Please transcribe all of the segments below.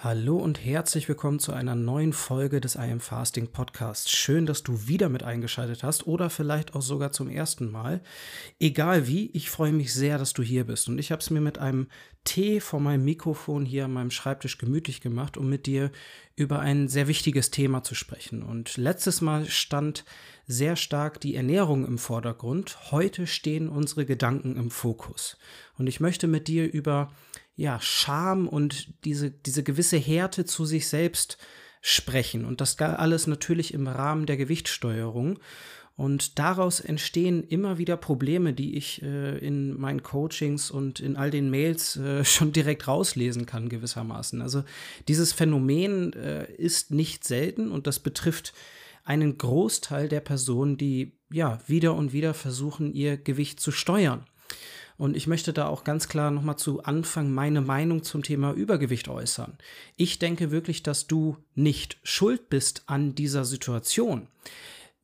Hallo und herzlich willkommen zu einer neuen Folge des I Am Fasting Podcasts. Schön, dass du wieder mit eingeschaltet hast oder vielleicht auch sogar zum ersten Mal. Egal wie, ich freue mich sehr, dass du hier bist. Und ich habe es mir mit einem Tee vor meinem Mikrofon hier an meinem Schreibtisch gemütlich gemacht, um mit dir über ein sehr wichtiges Thema zu sprechen. Und letztes Mal stand sehr stark die Ernährung im Vordergrund. Heute stehen unsere Gedanken im Fokus. Und ich möchte mit dir über ja, Scham und diese, diese gewisse Härte zu sich selbst sprechen. Und das alles natürlich im Rahmen der Gewichtssteuerung. Und daraus entstehen immer wieder Probleme, die ich äh, in meinen Coachings und in all den Mails äh, schon direkt rauslesen kann, gewissermaßen. Also dieses Phänomen äh, ist nicht selten und das betrifft einen Großteil der Personen, die ja wieder und wieder versuchen, ihr Gewicht zu steuern. Und ich möchte da auch ganz klar nochmal zu Anfang meine Meinung zum Thema Übergewicht äußern. Ich denke wirklich, dass du nicht schuld bist an dieser Situation.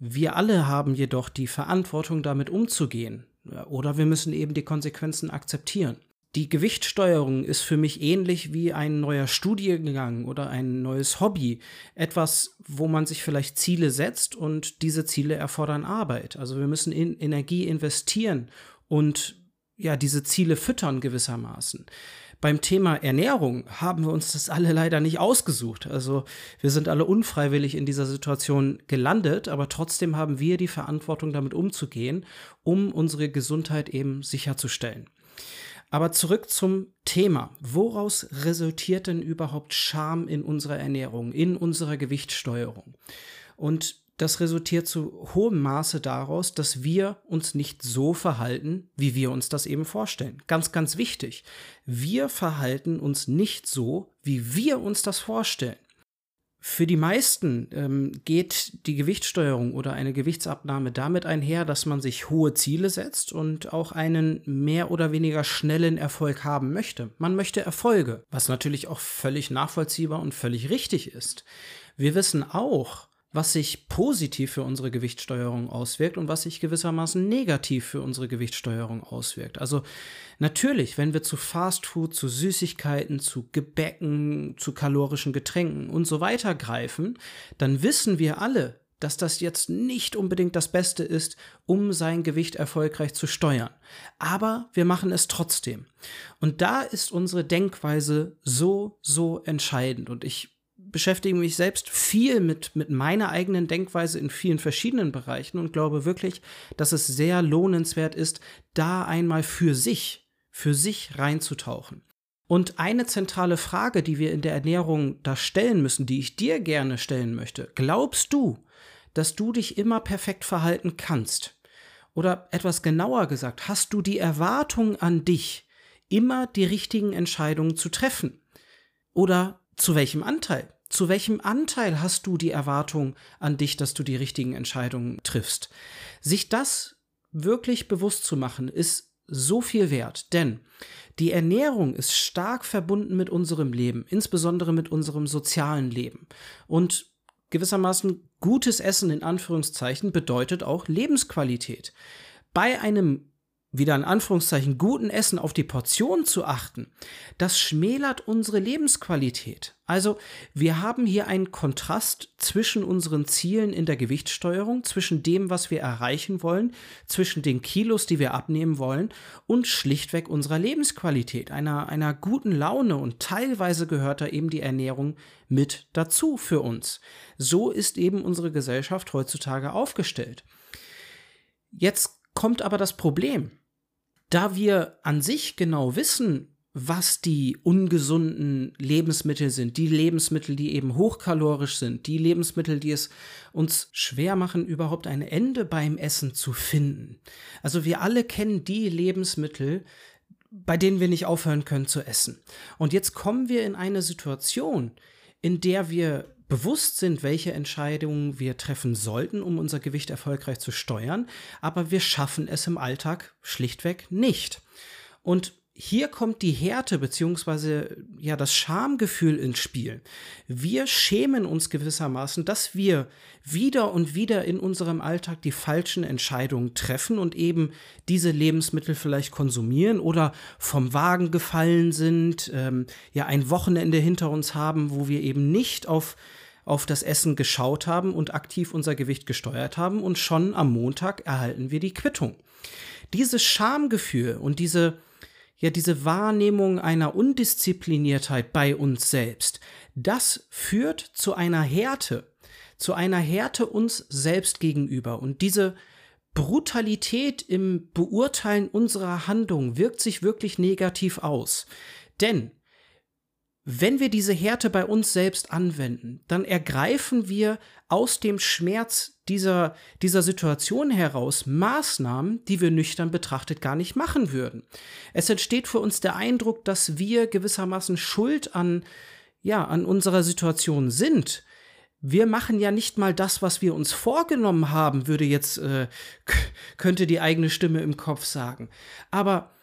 Wir alle haben jedoch die Verantwortung, damit umzugehen. Oder wir müssen eben die Konsequenzen akzeptieren. Die Gewichtssteuerung ist für mich ähnlich wie ein neuer Studiengang oder ein neues Hobby. Etwas, wo man sich vielleicht Ziele setzt und diese Ziele erfordern Arbeit. Also wir müssen in Energie investieren und ja, diese Ziele füttern gewissermaßen. Beim Thema Ernährung haben wir uns das alle leider nicht ausgesucht. Also wir sind alle unfreiwillig in dieser Situation gelandet, aber trotzdem haben wir die Verantwortung, damit umzugehen, um unsere Gesundheit eben sicherzustellen. Aber zurück zum Thema. Woraus resultiert denn überhaupt Scham in unserer Ernährung, in unserer Gewichtssteuerung? Und das resultiert zu hohem Maße daraus, dass wir uns nicht so verhalten, wie wir uns das eben vorstellen. Ganz, ganz wichtig. Wir verhalten uns nicht so, wie wir uns das vorstellen. Für die meisten ähm, geht die Gewichtssteuerung oder eine Gewichtsabnahme damit einher, dass man sich hohe Ziele setzt und auch einen mehr oder weniger schnellen Erfolg haben möchte. Man möchte Erfolge, was natürlich auch völlig nachvollziehbar und völlig richtig ist. Wir wissen auch, was sich positiv für unsere Gewichtssteuerung auswirkt und was sich gewissermaßen negativ für unsere Gewichtssteuerung auswirkt. Also natürlich, wenn wir zu Fastfood, zu Süßigkeiten, zu Gebäcken, zu kalorischen Getränken und so weiter greifen, dann wissen wir alle, dass das jetzt nicht unbedingt das Beste ist, um sein Gewicht erfolgreich zu steuern. Aber wir machen es trotzdem. Und da ist unsere Denkweise so, so entscheidend. Und ich beschäftige mich selbst viel mit, mit meiner eigenen Denkweise in vielen verschiedenen Bereichen und glaube wirklich, dass es sehr lohnenswert ist, da einmal für sich, für sich reinzutauchen. Und eine zentrale Frage, die wir in der Ernährung da stellen müssen, die ich dir gerne stellen möchte, glaubst du, dass du dich immer perfekt verhalten kannst? Oder etwas genauer gesagt, hast du die Erwartung an dich, immer die richtigen Entscheidungen zu treffen? Oder zu welchem Anteil? Zu welchem Anteil hast du die Erwartung an dich, dass du die richtigen Entscheidungen triffst? Sich das wirklich bewusst zu machen, ist so viel wert, denn die Ernährung ist stark verbunden mit unserem Leben, insbesondere mit unserem sozialen Leben. Und gewissermaßen gutes Essen in Anführungszeichen bedeutet auch Lebensqualität. Bei einem wieder in Anführungszeichen guten Essen auf die Portion zu achten, das schmälert unsere Lebensqualität. Also wir haben hier einen Kontrast zwischen unseren Zielen in der Gewichtssteuerung, zwischen dem, was wir erreichen wollen, zwischen den Kilos, die wir abnehmen wollen und schlichtweg unserer Lebensqualität, einer, einer guten Laune und teilweise gehört da eben die Ernährung mit dazu für uns. So ist eben unsere Gesellschaft heutzutage aufgestellt. Jetzt kommt aber das Problem da wir an sich genau wissen, was die ungesunden Lebensmittel sind, die Lebensmittel, die eben hochkalorisch sind, die Lebensmittel, die es uns schwer machen, überhaupt ein Ende beim Essen zu finden. Also wir alle kennen die Lebensmittel, bei denen wir nicht aufhören können zu essen. Und jetzt kommen wir in eine Situation, in der wir bewusst sind, welche Entscheidungen wir treffen sollten, um unser Gewicht erfolgreich zu steuern, aber wir schaffen es im Alltag schlichtweg nicht. Und hier kommt die Härte beziehungsweise ja das Schamgefühl ins Spiel. Wir schämen uns gewissermaßen, dass wir wieder und wieder in unserem Alltag die falschen Entscheidungen treffen und eben diese Lebensmittel vielleicht konsumieren oder vom Wagen gefallen sind, ähm, ja ein Wochenende hinter uns haben, wo wir eben nicht auf auf das Essen geschaut haben und aktiv unser Gewicht gesteuert haben und schon am Montag erhalten wir die Quittung. Dieses Schamgefühl und diese ja diese Wahrnehmung einer Undiszipliniertheit bei uns selbst, das führt zu einer Härte, zu einer Härte uns selbst gegenüber. Und diese Brutalität im Beurteilen unserer Handlung wirkt sich wirklich negativ aus. Denn wenn wir diese Härte bei uns selbst anwenden, dann ergreifen wir aus dem Schmerz dieser, dieser Situation heraus Maßnahmen, die wir nüchtern betrachtet gar nicht machen würden. Es entsteht für uns der Eindruck, dass wir gewissermaßen Schuld an, ja, an unserer Situation sind. Wir machen ja nicht mal das, was wir uns vorgenommen haben, würde jetzt, äh, könnte die eigene Stimme im Kopf sagen. Aber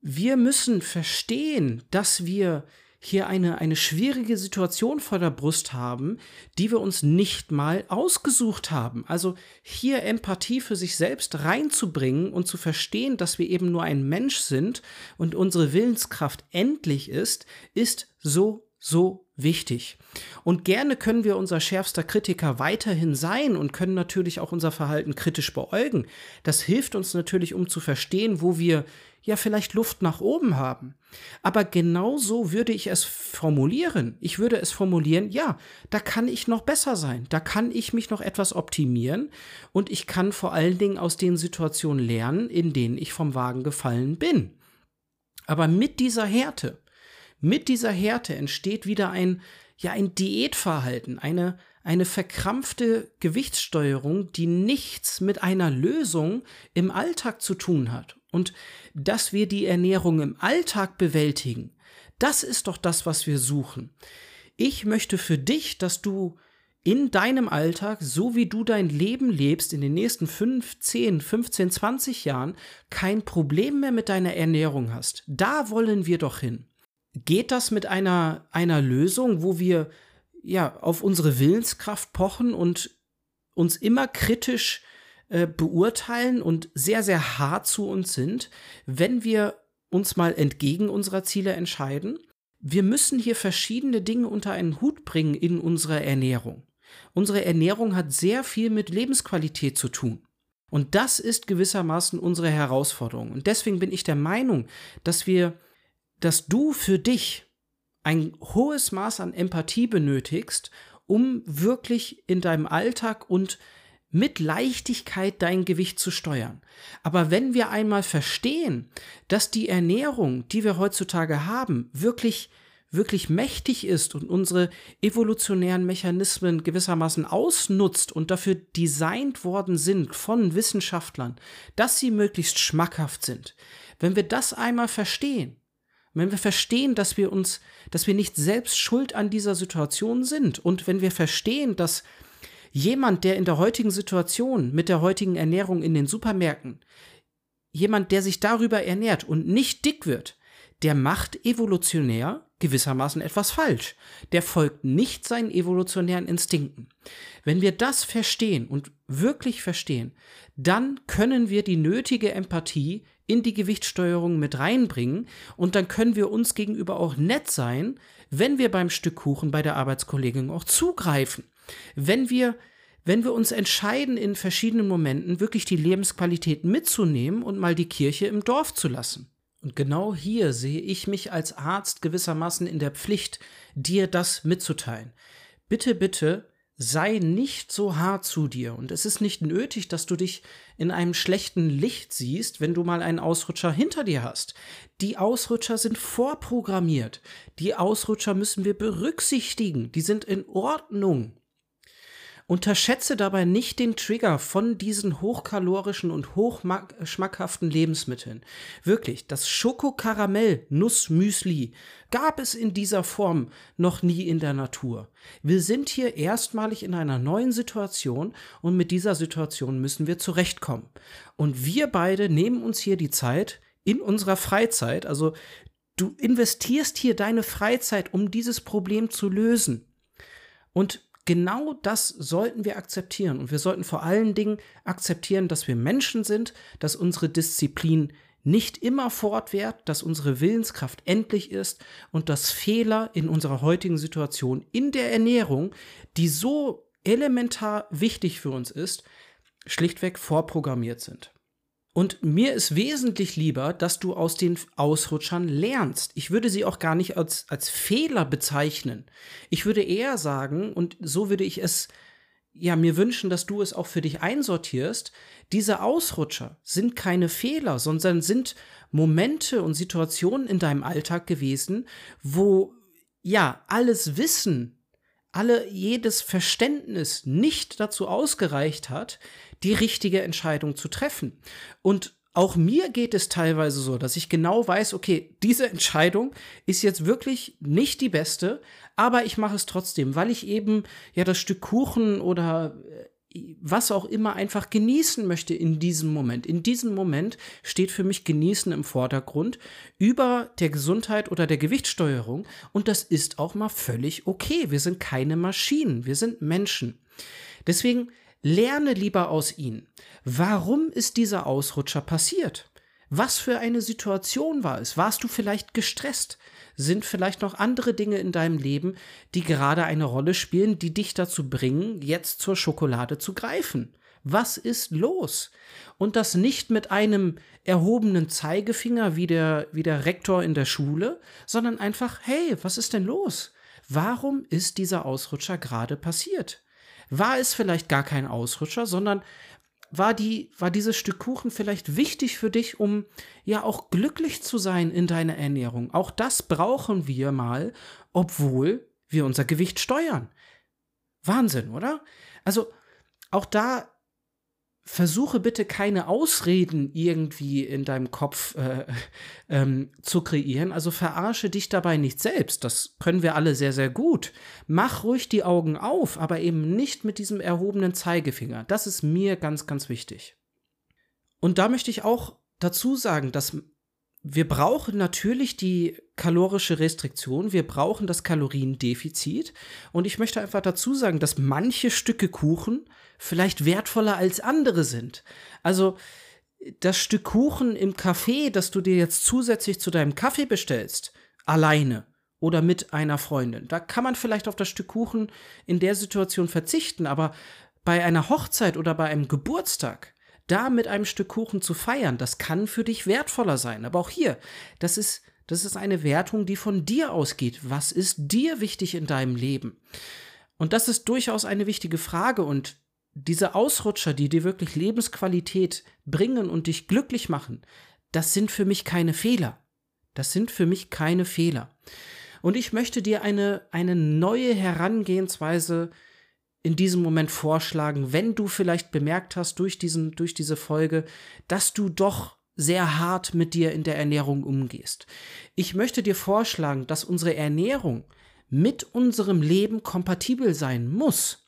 wir müssen verstehen, dass wir hier eine, eine schwierige Situation vor der Brust haben, die wir uns nicht mal ausgesucht haben. Also hier Empathie für sich selbst reinzubringen und zu verstehen, dass wir eben nur ein Mensch sind und unsere Willenskraft endlich ist, ist so, so wichtig. Und gerne können wir unser schärfster Kritiker weiterhin sein und können natürlich auch unser Verhalten kritisch beäugen. Das hilft uns natürlich, um zu verstehen, wo wir ja vielleicht Luft nach oben haben. Aber genauso würde ich es formulieren. Ich würde es formulieren, ja, da kann ich noch besser sein, da kann ich mich noch etwas optimieren und ich kann vor allen Dingen aus den Situationen lernen, in denen ich vom Wagen gefallen bin. Aber mit dieser Härte, mit dieser Härte entsteht wieder ein, ja, ein Diätverhalten, eine, eine verkrampfte Gewichtssteuerung, die nichts mit einer Lösung im Alltag zu tun hat. Und dass wir die Ernährung im Alltag bewältigen, das ist doch das, was wir suchen. Ich möchte für dich, dass du in deinem Alltag, so wie du dein Leben lebst, in den nächsten 5, 10, 15, 20 Jahren, kein Problem mehr mit deiner Ernährung hast. Da wollen wir doch hin. Geht das mit einer, einer Lösung, wo wir ja auf unsere Willenskraft pochen und uns immer kritisch äh, beurteilen und sehr, sehr hart zu uns sind, wenn wir uns mal entgegen unserer Ziele entscheiden. Wir müssen hier verschiedene Dinge unter einen Hut bringen in unserer Ernährung. Unsere Ernährung hat sehr viel mit Lebensqualität zu tun. Und das ist gewissermaßen unsere Herausforderung. Und deswegen bin ich der Meinung, dass wir, dass du für dich ein hohes Maß an Empathie benötigst, um wirklich in deinem Alltag und mit Leichtigkeit dein Gewicht zu steuern. Aber wenn wir einmal verstehen, dass die Ernährung, die wir heutzutage haben, wirklich wirklich mächtig ist und unsere evolutionären Mechanismen gewissermaßen ausnutzt und dafür designt worden sind von Wissenschaftlern, dass sie möglichst schmackhaft sind. Wenn wir das einmal verstehen, wenn wir verstehen, dass wir uns, dass wir nicht selbst schuld an dieser Situation sind und wenn wir verstehen, dass Jemand, der in der heutigen Situation mit der heutigen Ernährung in den Supermärkten, jemand, der sich darüber ernährt und nicht dick wird, der macht evolutionär gewissermaßen etwas falsch. Der folgt nicht seinen evolutionären Instinkten. Wenn wir das verstehen und wirklich verstehen, dann können wir die nötige Empathie in die Gewichtssteuerung mit reinbringen und dann können wir uns gegenüber auch nett sein, wenn wir beim Stück Kuchen bei der Arbeitskollegin auch zugreifen. Wenn wir, wenn wir uns entscheiden, in verschiedenen Momenten wirklich die Lebensqualität mitzunehmen und mal die Kirche im Dorf zu lassen. Und genau hier sehe ich mich als Arzt gewissermaßen in der Pflicht, dir das mitzuteilen. Bitte, bitte, sei nicht so hart zu dir. Und es ist nicht nötig, dass du dich in einem schlechten Licht siehst, wenn du mal einen Ausrutscher hinter dir hast. Die Ausrutscher sind vorprogrammiert. Die Ausrutscher müssen wir berücksichtigen. Die sind in Ordnung. Unterschätze dabei nicht den Trigger von diesen hochkalorischen und hochschmackhaften Lebensmitteln. Wirklich, das Schokokaramell-Nussmüsli gab es in dieser Form noch nie in der Natur. Wir sind hier erstmalig in einer neuen Situation und mit dieser Situation müssen wir zurechtkommen. Und wir beide nehmen uns hier die Zeit, in unserer Freizeit. Also du investierst hier deine Freizeit, um dieses Problem zu lösen. Und genau das sollten wir akzeptieren. Und wir sollten vor allen Dingen akzeptieren, dass wir Menschen sind, dass unsere Disziplin nicht immer fortwährt, dass unsere Willenskraft endlich ist und dass Fehler in unserer heutigen Situation in der Ernährung, die so elementar wichtig für uns ist, schlichtweg vorprogrammiert sind. Und mir ist wesentlich lieber, dass du aus den Ausrutschern lernst. Ich würde sie auch gar nicht als, als Fehler bezeichnen. Ich würde eher sagen, und so würde ich es ja mir wünschen, dass du es auch für dich einsortierst, diese Ausrutscher sind keine Fehler, sondern sind Momente und Situationen in deinem Alltag gewesen, wo ja alles Wissen, alle jedes Verständnis nicht dazu ausgereicht hat, die richtige Entscheidung zu treffen. Und auch mir geht es teilweise so, dass ich genau weiß, okay, diese Entscheidung ist jetzt wirklich nicht die beste, aber ich mache es trotzdem, weil ich eben ja das Stück Kuchen oder äh, was auch immer einfach genießen möchte in diesem Moment. In diesem Moment steht für mich Genießen im Vordergrund über der Gesundheit oder der Gewichtssteuerung und das ist auch mal völlig okay. Wir sind keine Maschinen, wir sind Menschen. Deswegen Lerne lieber aus ihnen. Warum ist dieser Ausrutscher passiert? Was für eine Situation war es? Warst du vielleicht gestresst? Sind vielleicht noch andere Dinge in deinem Leben, die gerade eine Rolle spielen, die dich dazu bringen, jetzt zur Schokolade zu greifen? Was ist los? Und das nicht mit einem erhobenen Zeigefinger wie der, wie der Rektor in der Schule, sondern einfach, hey, was ist denn los? Warum ist dieser Ausrutscher gerade passiert? War es vielleicht gar kein Ausrutscher, sondern war, die, war dieses Stück Kuchen vielleicht wichtig für dich, um ja auch glücklich zu sein in deiner Ernährung. Auch das brauchen wir mal, obwohl wir unser Gewicht steuern. Wahnsinn, oder? Also auch da versuche bitte keine Ausreden irgendwie in deinem Kopf äh, ähm, zu kreieren. Also verarsche dich dabei nicht selbst. Das können wir alle sehr, sehr gut. Mach ruhig die Augen auf, aber eben nicht mit diesem erhobenen Zeigefinger. Das ist mir ganz, ganz wichtig. Und da möchte ich auch dazu sagen, dass wir brauchen natürlich die kalorische Restriktion, wir brauchen das Kaloriendefizit. Und ich möchte einfach dazu sagen, dass manche Stücke Kuchen vielleicht wertvoller als andere sind. Also das Stück Kuchen im Café, das du dir jetzt zusätzlich zu deinem Kaffee bestellst, alleine oder mit einer Freundin, da kann man vielleicht auf das Stück Kuchen in der Situation verzichten, aber bei einer Hochzeit oder bei einem Geburtstag, da mit einem Stück Kuchen zu feiern, das kann für dich wertvoller sein. Aber auch hier, das ist, das ist eine Wertung, die von dir ausgeht. Was ist dir wichtig in deinem Leben? Und das ist durchaus eine wichtige Frage und diese Ausrutscher, die dir wirklich Lebensqualität bringen und dich glücklich machen, das sind für mich keine Fehler. Das sind für mich keine Fehler. Und ich möchte dir eine, eine neue Herangehensweise in diesem Moment vorschlagen, wenn du vielleicht bemerkt hast durch, diesen, durch diese Folge, dass du doch sehr hart mit dir in der Ernährung umgehst. Ich möchte dir vorschlagen, dass unsere Ernährung mit unserem Leben kompatibel sein muss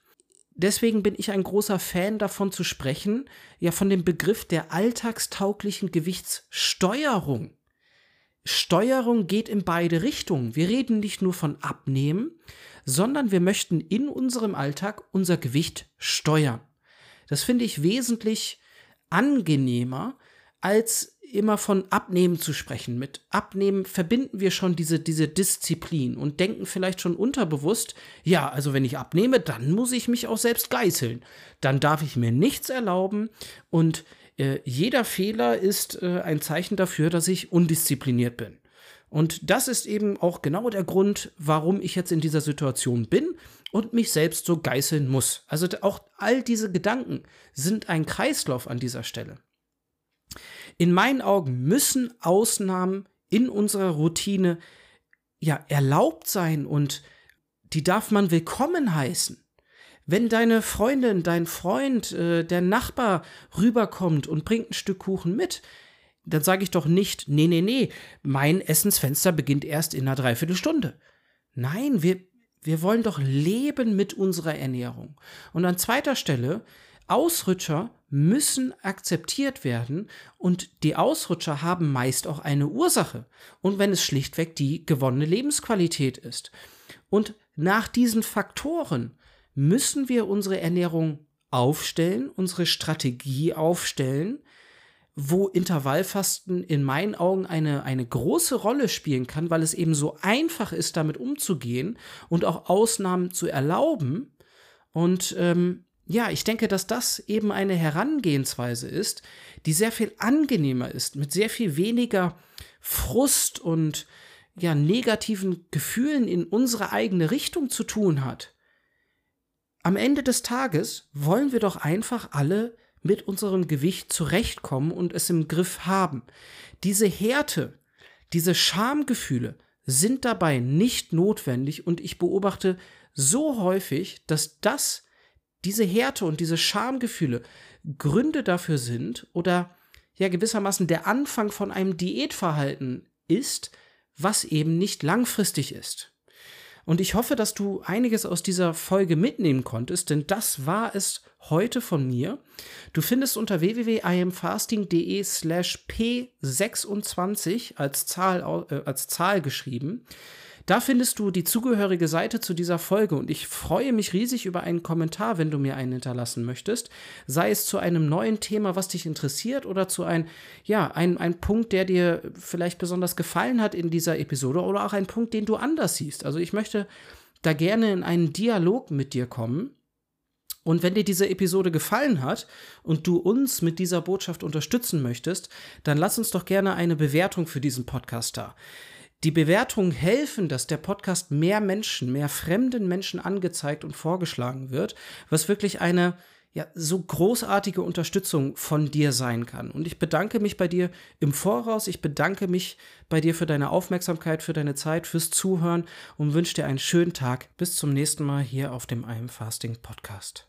deswegen bin ich ein großer Fan davon zu sprechen, ja von dem Begriff der alltagstauglichen Gewichtssteuerung. Steuerung geht in beide Richtungen. Wir reden nicht nur von Abnehmen, sondern wir möchten in unserem Alltag unser Gewicht steuern. Das finde ich wesentlich angenehmer, als immer von Abnehmen zu sprechen. Mit Abnehmen verbinden wir schon diese, diese Disziplin und denken vielleicht schon unterbewusst, ja, also wenn ich abnehme, dann muss ich mich auch selbst geißeln. Dann darf ich mir nichts erlauben und äh, jeder Fehler ist äh, ein Zeichen dafür, dass ich undiszipliniert bin. Und das ist eben auch genau der Grund, warum ich jetzt in dieser Situation bin und mich selbst so geißeln muss. Also auch all diese Gedanken sind ein Kreislauf an dieser Stelle. In meinen Augen müssen Ausnahmen in unserer Routine ja erlaubt sein und die darf man willkommen heißen. Wenn deine Freundin, dein Freund, äh, der Nachbar rüberkommt und bringt ein Stück Kuchen mit, dann sage ich doch nicht, nee, nee, nee, mein Essensfenster beginnt erst in einer Dreiviertelstunde. Nein, wir, wir wollen doch leben mit unserer Ernährung. Und an zweiter Stelle Ausrutscher müssen akzeptiert werden und die Ausrutscher haben meist auch eine Ursache. Und wenn es schlichtweg die gewonnene Lebensqualität ist. Und nach diesen Faktoren müssen wir unsere Ernährung aufstellen, unsere Strategie aufstellen, wo Intervallfasten in meinen Augen eine, eine große Rolle spielen kann, weil es eben so einfach ist, damit umzugehen und auch Ausnahmen zu erlauben. Und ähm, ja, ich denke, dass das eben eine Herangehensweise ist, die sehr viel angenehmer ist, mit sehr viel weniger Frust und ja, negativen Gefühlen in unsere eigene Richtung zu tun hat. Am Ende des Tages wollen wir doch einfach alle mit unserem Gewicht zurechtkommen und es im Griff haben. Diese Härte, diese Schamgefühle sind dabei nicht notwendig und ich beobachte so häufig, dass das, diese Härte und diese Schamgefühle Gründe dafür sind oder ja gewissermaßen der Anfang von einem Diätverhalten ist, was eben nicht langfristig ist. Und ich hoffe, dass du einiges aus dieser Folge mitnehmen konntest, denn das war es heute von mir. Du findest unter www.imfasting.de slash p26 als Zahl, äh, als Zahl geschrieben da findest du die zugehörige Seite zu dieser Folge und ich freue mich riesig über einen Kommentar, wenn du mir einen hinterlassen möchtest. Sei es zu einem neuen Thema, was dich interessiert oder zu einem, ja, ein, ein Punkt, der dir vielleicht besonders gefallen hat in dieser Episode oder auch ein Punkt, den du anders siehst. Also ich möchte da gerne in einen Dialog mit dir kommen. Und wenn dir diese Episode gefallen hat und du uns mit dieser Botschaft unterstützen möchtest, dann lass uns doch gerne eine Bewertung für diesen Podcast da die Bewertungen helfen, dass der Podcast mehr Menschen, mehr fremden Menschen angezeigt und vorgeschlagen wird, was wirklich eine ja, so großartige Unterstützung von dir sein kann. Und ich bedanke mich bei dir im Voraus. Ich bedanke mich bei dir für deine Aufmerksamkeit, für deine Zeit, fürs Zuhören und wünsche dir einen schönen Tag. Bis zum nächsten Mal hier auf dem I Am Fasting Podcast.